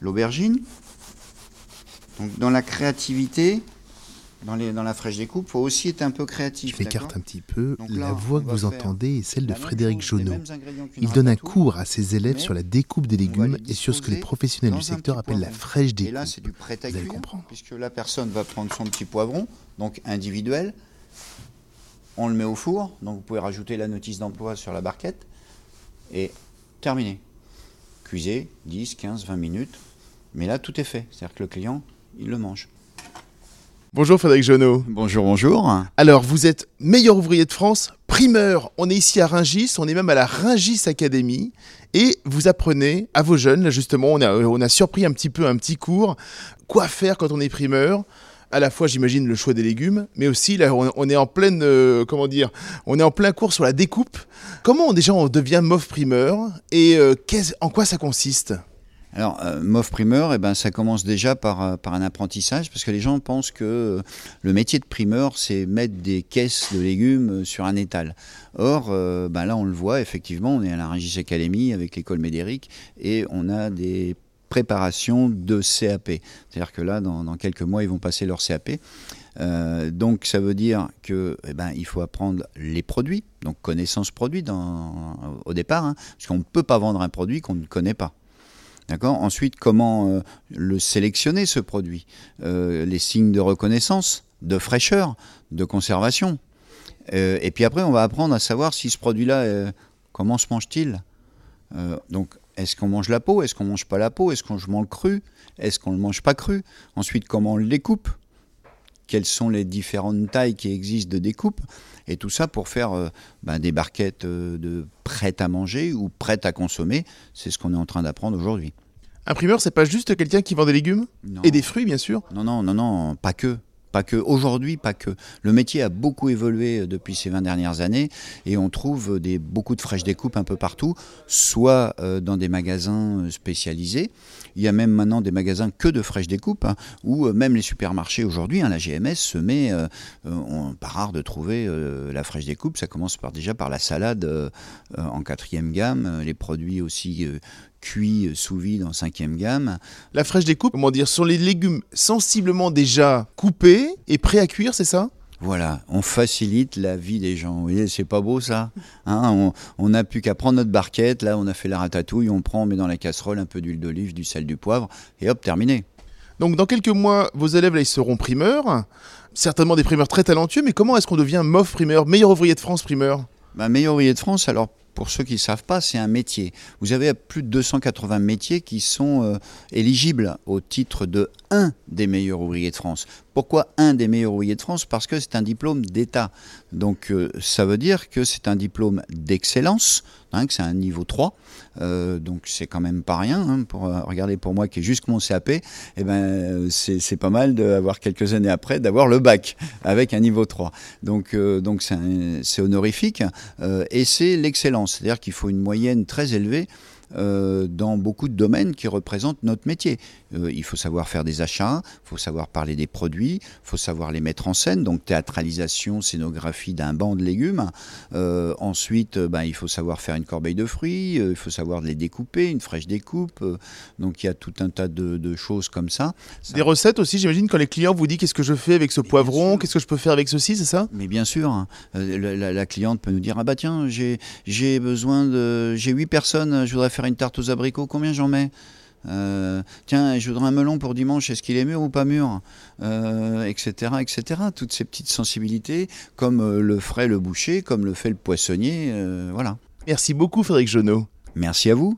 l'aubergine. Donc dans la créativité, dans, les, dans la fraîche découpe, il faut aussi être un peu créatif. Je m'écarte un petit peu. Donc la là, voix que vous entendez est celle de Frédéric Jonot. Il donne un cours à ses élèves sur la découpe des légumes et sur ce que les professionnels du secteur appellent la fraîche Et découpe. là, c'est du prêt à Vous allez cuire, comprendre. puisque la personne va prendre son petit poivron, donc individuel. On le met au four, donc vous pouvez rajouter la notice d'emploi sur la barquette. Et terminé. Cuisez 10, 15, 20 minutes. Mais là, tout est fait. C'est-à-dire que le client, il le mange. Bonjour Frédéric Jonot. Bonjour, bonjour. Alors, vous êtes meilleur ouvrier de France, primeur. On est ici à Ringis, on est même à la Ringis Academy. Et vous apprenez à vos jeunes, là justement, on a, on a surpris un petit peu un petit cours. Quoi faire quand on est primeur? À la fois, j'imagine, le choix des légumes, mais aussi, là, on est en pleine, euh, comment dire, on est en plein cours sur la découpe. Comment déjà on devient MOF primeur et euh, en quoi ça consiste? Alors, euh, primeur, eh ben, ça commence déjà par, euh, par un apprentissage, parce que les gens pensent que le métier de primeur, c'est mettre des caisses de légumes sur un étal. Or, ben là, on le voit, effectivement, on est à la Rungis Academy avec l'école Médéric, et on a des préparations de CAP. C'est-à-dire que là, dans, quelques mois, ils vont passer leur CAP. Euh, donc ça veut dire que eh ben, il faut apprendre les produits, donc connaissance produit au départ, hein, parce qu'on ne peut pas vendre un produit qu'on ne connaît pas. Ensuite, comment euh, le sélectionner, ce produit? Euh, Les signes de reconnaissance, de fraîcheur, de conservation. Et puis après, on va apprendre à savoir si ce produit-là, comment se mange-t-il? Euh, Donc, est-ce qu'on mange la peau? Est-ce qu'on mange pas la peau? Est-ce qu'on mange cru? Est-ce qu'on le mange pas cru? Ensuite, comment on le découpe? Quelles sont les différentes tailles qui existent de découpe? Et tout ça pour faire euh, ben, des barquettes euh, de prêtes à manger ou prêtes à consommer. C'est ce qu'on est en train d'apprendre aujourd'hui. Un primeur, c'est pas juste quelqu'un qui vend des légumes Non. et des fruits, bien sûr. Non, non, non, non, pas que. Pas que. Aujourd'hui, pas que. Le métier a beaucoup évolué euh, depuis ces 20 dernières années et on trouve des, beaucoup de fraîches découpes un peu partout, soit euh, dans des magasins euh, spécialisés. Il y a même maintenant des magasins que de fraîches découpes, hein, où euh, même les supermarchés aujourd'hui, hein, la GMS se met, euh, euh, pas rare de trouver euh, la fraîche découpe. Ça commence par, déjà par la salade euh, euh, en quatrième gamme, euh, les produits aussi euh, cuits euh, sous vide en cinquième gamme. La fraîche découpe, comment dire, sont les légumes sensiblement déjà coupés et prêts à cuire, c'est ça? Voilà, on facilite la vie des gens. Vous voyez, c'est pas beau ça Hein, On on n'a plus qu'à prendre notre barquette, là on a fait la ratatouille, on prend, on met dans la casserole un peu d'huile d'olive, du sel, du poivre, et hop, terminé. Donc dans quelques mois, vos élèves là, ils seront primeurs, certainement des primeurs très talentueux, mais comment est-ce qu'on devient MOF primeur, meilleur ouvrier de France primeur? Bah, meilleur ouvrier de France, alors pour ceux qui ne savent pas, c'est un métier. Vous avez plus de 280 métiers qui sont euh, éligibles au titre de un des meilleurs ouvriers de France. Pourquoi un des meilleurs ouvriers de France Parce que c'est un diplôme d'État. Donc euh, ça veut dire que c'est un diplôme d'excellence, hein, que c'est un niveau 3. Euh, donc c'est quand même pas rien. hein, pour, euh, regardez pour moi qui ai juste mon CAP, eh ben, c'est pas mal d'avoir quelques années après d'avoir le bac avec un niveau 3. Donc donc c'est honorifique et c'est l'excellence. C'est-à-dire qu'il faut une moyenne très élevée euh, dans beaucoup de domaines qui représentent notre métier. Euh, il faut savoir faire des achats, il faut savoir parler des produits, il faut savoir les mettre en scène, donc théâtralisation, scénographie d'un banc de légumes. Euh, ensuite, ben, il faut savoir faire une corbeille de fruits, il faut savoir les découper, une fraîche découpe. donc il y a tout un tas de, de choses comme ça. Ça- Des recettes aussi, j'imagine, quand les clients vous disent qu'est-ce que je fais avec ce poivron, qu'est-ce que je peux faire avec ceci, c'est ça? Mais bien sûr, hein, la, la- la cliente peut nous dire ah bah tiens j'ai j'ai besoin de j'ai huit personnes, je voudrais faire une tarte aux abricots, combien j'en mets Euh, Tiens, je voudrais un melon pour dimanche, est-ce qu'il est mûr ou pas mûr Euh, Etc. etc. Toutes ces petites sensibilités, comme euh, le ferait le boucher, comme le fait le poissonnier, euh, voilà. Merci beaucoup Frédéric Jonot. Merci à vous.